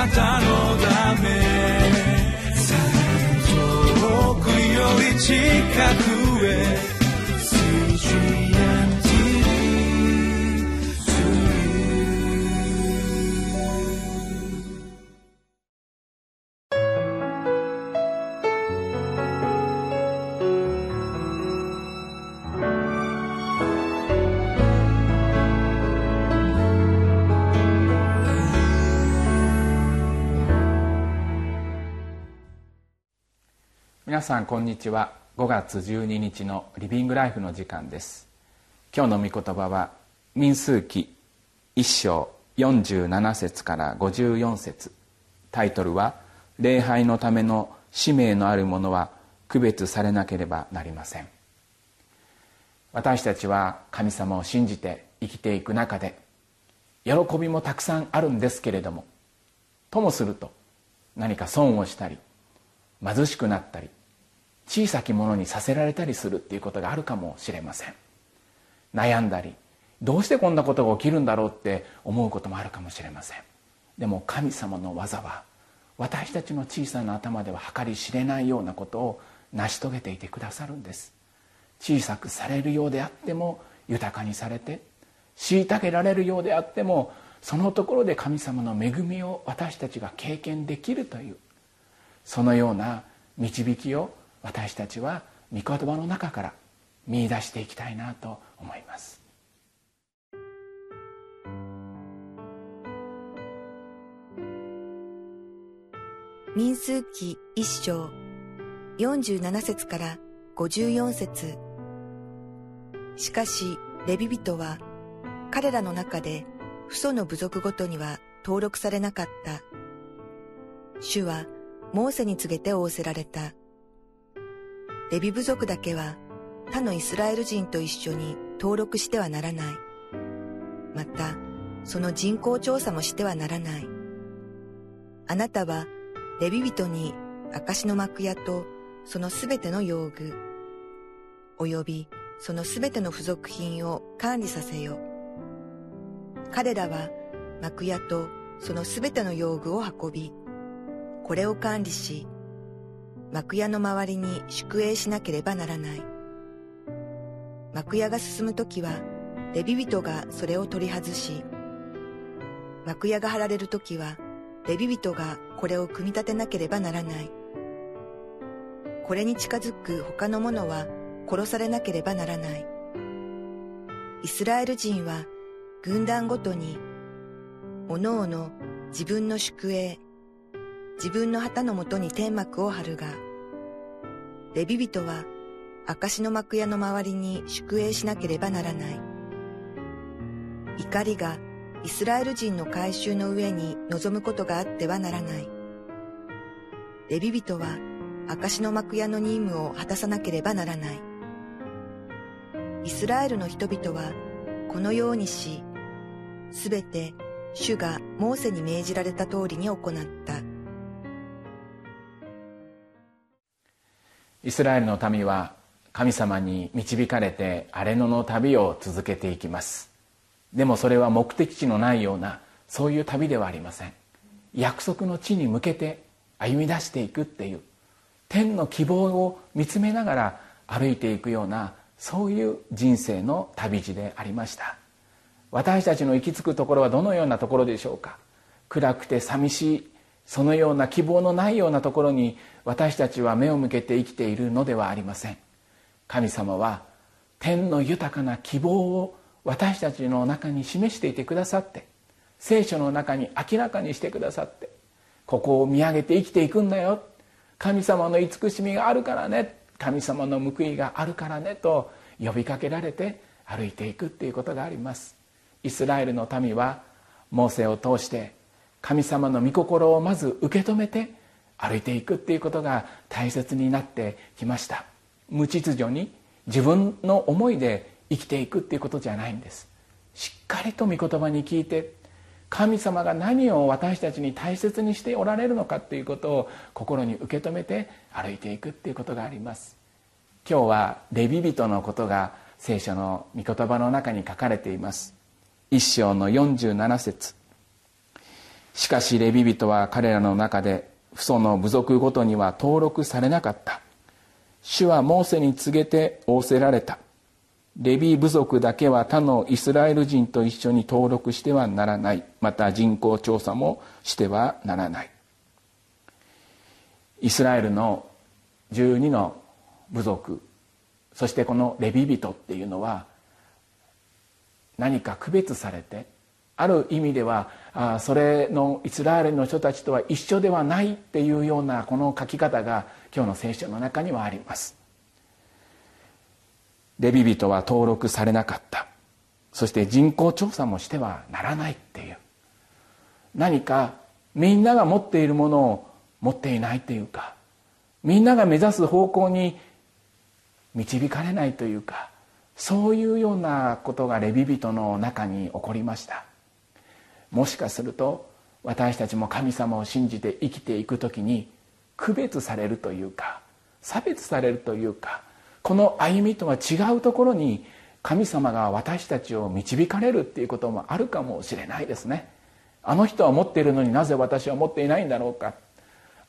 なたのため。遠くより近く。皆さんこんにちは。5月12日のリビングライフの時間です。今日の御言葉は民数記1章47節から54節。タイトルは「礼拝のための使命のあるものは区別されなければなりません」私たちは神様を信じて生きていく中で喜びもたくさんあるんですけれどもともすると何か損をしたり貧しくなったり小さきものにさせられたりするっていうことがあるかもしれません。悩んだりどうしてこんなことが起きるんだろうって思うこともあるかもしれません。でも神様の技は私たちの小さな頭では計り知れないようなことを成し遂げていてくださるんです。小さくされるようであっても豊かにされて虐げられるようであってもそのところで神様の恵みを私たちが経験できるというそのような導きを私たちは御言葉の中から見出していきたいなと思います。民数記一章47節から54節。しかしレビ人は彼らの中で父祖の部族ごとには登録されなかった。主はモーセに告げて仰せられた。レビ部族だけは他のイスラエル人と一緒に登録してはならない。また、その人口調査もしてはならない。あなたはレビ人に証の幕屋とそのすべての用具、及びそのすべての付属品を管理させよ。彼らは幕屋とそのすべての用具を運び、これを管理し、幕屋の周りに宿営しなければならない。幕屋が進むときは、レビ人がそれを取り外し、幕屋が張られるときは、レビ人がこれを組み立てなければならない。これに近づく他の者は殺されなければならない。イスラエル人は軍団ごとに、おのおの自分の宿営、自分の旗のもとに天幕を張るが、レビ人は証の幕屋の周りに宿営しなければならない。怒りがイスラエル人の改宗の上に臨むことがあってはならない。レビ人は証の幕屋の任務を果たさなければならない。イスラエルの人々はこのようにし、すべて主がモーセに命じられた通りに行った。イスラエルの民は神様に導かれて荒れ野の旅を続けていきます。でもそれは目的地のないようなそういう旅ではありません。約束の地に向けて歩み出していくっていう天の希望を見つめながら歩いていくようなそういう人生の旅路でありました。私たちの行き着くところはどのようなところでしょうか。暗くて寂しいそのような希望のないようなところに私たちは目を向けて生きているのではありません。神様は天の豊かな希望を私たちの中に示していてくださって聖書の中に明らかにしてくださってここを見上げて生きていくんだよ。神様の慈しみがあるからね。神様の報いがあるからね。と呼びかけられて歩いていくっていうことがあります。イスラエルの民はモーセを通して神様の御心をまず受け止めて歩いていくっていうことが大切になってきました。無秩序に自分の思いで生きていくっていうことじゃないんです。しっかりと御言葉に聞いて神様が何を私たちに大切にしておられるのかっていうことを心に受け止めて歩いていくっていうことがあります。今日はレビ人のことが聖書の御言葉の中に書かれています。一章の47節。しかしレビ人は彼らの中で父祖の部族ごとには登録されなかった。主はモーセに告げて仰せられた。レビ部族だけは他のイスラエル人と一緒に登録してはならない。また人口調査もしてはならない。イスラエルの12の部族。そしてこのレビ人っていうのは何か区別されてある意味ではあそれのイスラエルの人たちとは一緒ではないっていうようなこの書き方が今日の聖書の中にはあります。レビ人は登録されなかった。そして人口調査もしてはならないっていう。何かみんなが持っているものを持っていないというかみんなが目指す方向に導かれないというかそういうようなことがレビ人の中に起こりました。もしかすると私たちも神様を信じて生きていく時に区別されるというか差別されるというかこの歩みとは違うところに神様が私たちを導かれるっていうこともあるかもしれないですね。あの人は持っているのになぜ私は持っていないんだろうか。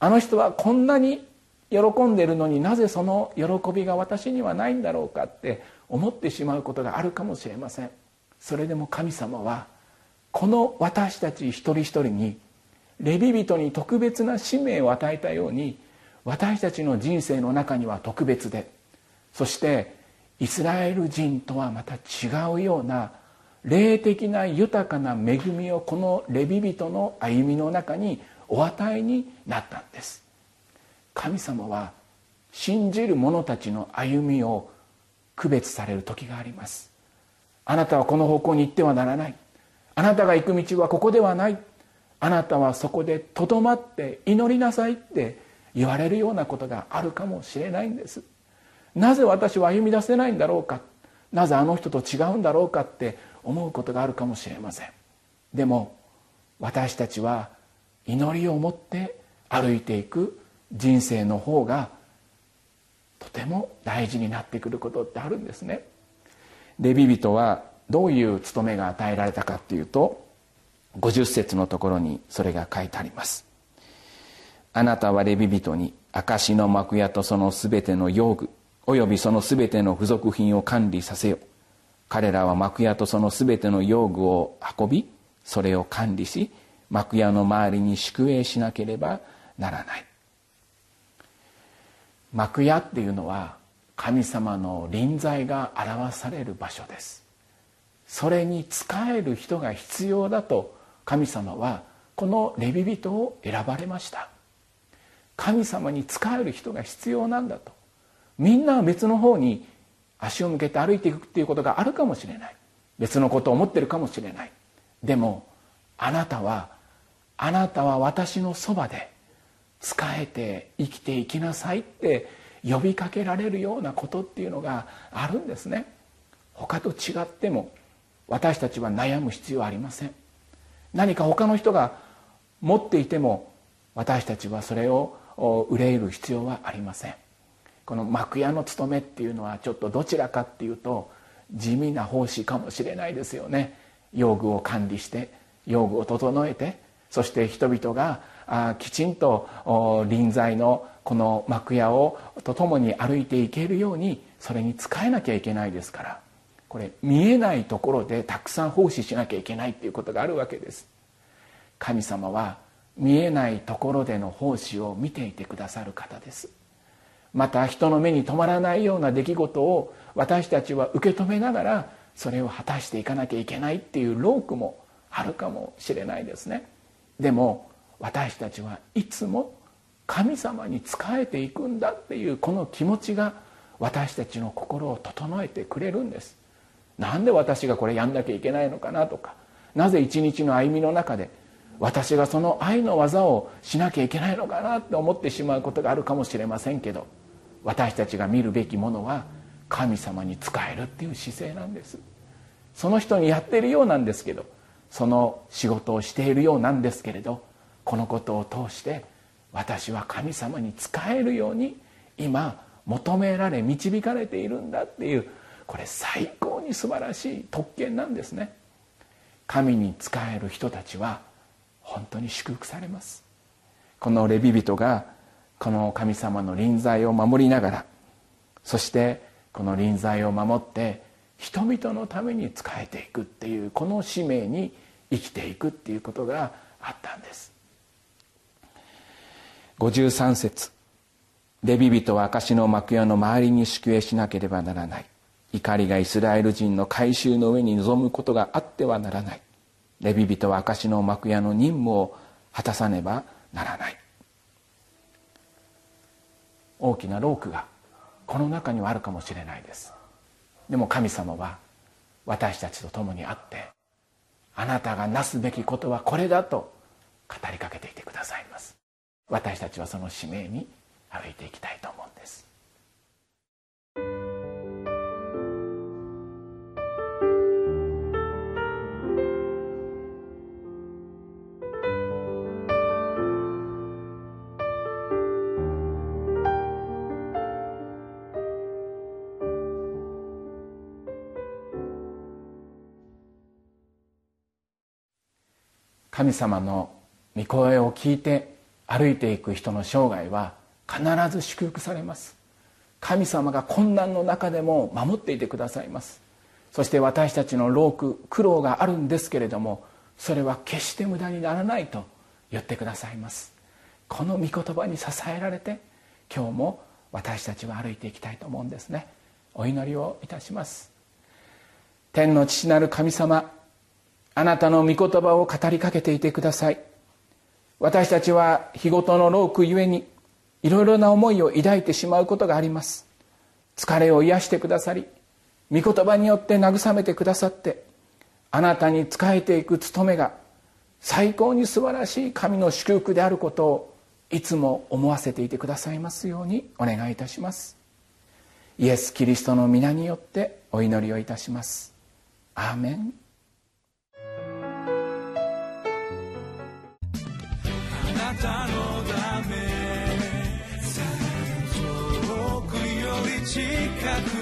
あの人はこんなに喜んでいるのになぜその喜びが私にはないんだろうかって思ってしまうことがあるかもしれません。それでも神様はこの私たち一人一人にレビ人に特別な使命を与えたように私たちの人生の中には特別でそしてイスラエル人とはまた違うような霊的な豊かな恵みをこのレビ人の歩みの中にお与えになったんです。神様は信じる者たちの歩みを区別される時があります。あなたはこの方向に行ってはならない。あなたが行く道はここではない。あなたはそこでとどまって祈りなさいって言われるようなことがあるかもしれないんです。なぜ私は歩み出せないんだろうか。なぜあの人と違うんだろうかって思うことがあるかもしれません。でも私たちは祈りを持って歩いていく人生の方がとても大事になってくることってあるんですね。レビ人はどういう務めが与えられたかっていうと50節のところにそれが書いてあります。あなたはレビ人に証の幕屋とそのすべての用具およびそのすべての付属品を管理させよ彼らは幕屋とそのすべての用具を運びそれを管理し幕屋の周りに宿営しなければならない。幕屋っていうのは神様の臨在が表される場所です。それに仕える人が必要だと神様はこのレビ人を選ばれました。神様に仕える人が必要なんだと。みんなは別の方に足を向けて歩いていくっていうことがあるかもしれない。別のことを思ってるかもしれない。でもあなたはあなたは私のそばで仕えて生きていきなさいって呼びかけられるようなことっていうのがあるんですね。他と違っても私たちは悩む必要はありません。何か他の人が持っていても私たちはそれを憂える必要はありません。この幕屋の務めっていうのはちょっとどちらかっていうと地味な奉仕かもしれないですよね。用具を管理して用具を整えてそして人々があきちんと臨在のこの幕屋をと共に歩いていけるようにそれに使えなきゃいけないですから。これ見えないところでたくさん奉仕しなきゃいけないっていうことがあるわけです。神様は見えないところでの奉仕を見ていてくださる方です。また人の目に留まらないような出来事を私たちは受け止めながらそれを果たしていかなきゃいけないっていう労苦もあるかもしれないですね。でも私たちはいつも神様に仕えていくんだっていうこの気持ちが私たちの心を整えてくれるんです。なんで私がこれやんなきゃいけないのかなとかなぜ一日の歩みの中で私がその愛の技をしなきゃいけないのかなって思ってしまうことがあるかもしれませんけど私たちが見るべきものは神様に仕えるっていう姿勢なんです。その人にやっているようなんですけどその仕事をしているようなんですけれどこのことを通して私は神様に仕えるように今求められ導かれているんだっていうこれ最高に素晴らしい特権なんですね。神に仕える人たちは本当に祝福されます。このレビ人がこの神様の臨在を守りながらそしてこの臨在を守って人々のために仕えていくっていうこの使命に生きていくっていうことがあったんです。53節レビ人は証の幕屋の周りに宿営しなければならない。怒りがイスラエル人の改宗の上に臨むことがあってはならない。レビ人は証の幕屋の任務を果たさねばならない。大きなロークがこの中にはあるかもしれないです。でも神様は私たちと共にあってあなたがなすべきことはこれだと語りかけていてくださいます。私たちはその使命に歩いていきたいと思うんです。神様の御声を聞いて歩いていく人の生涯は必ず祝福されます。神様が困難の中でも守っていてくださいます。そして私たちの労苦苦労があるんですけれどもそれは決して無駄にならないと言ってくださいます。この御言葉に支えられて今日も私たちは歩いていきたいと思うんですね。お祈りをいたします。天の父なる神様あなたの御言葉を語りかけていてください。私たちは日ごとの労苦ゆえにいろいろな思いを抱いてしまうことがあります。疲れを癒してくださり御言葉によって慰めてくださってあなたに仕えていく務めが最高に素晴らしい神の祝福であることをいつも思わせていてくださいますようにお願いいたします。イエス・キリストの皆によってお祈りをいたします。アーメン。たのため。遠くより近く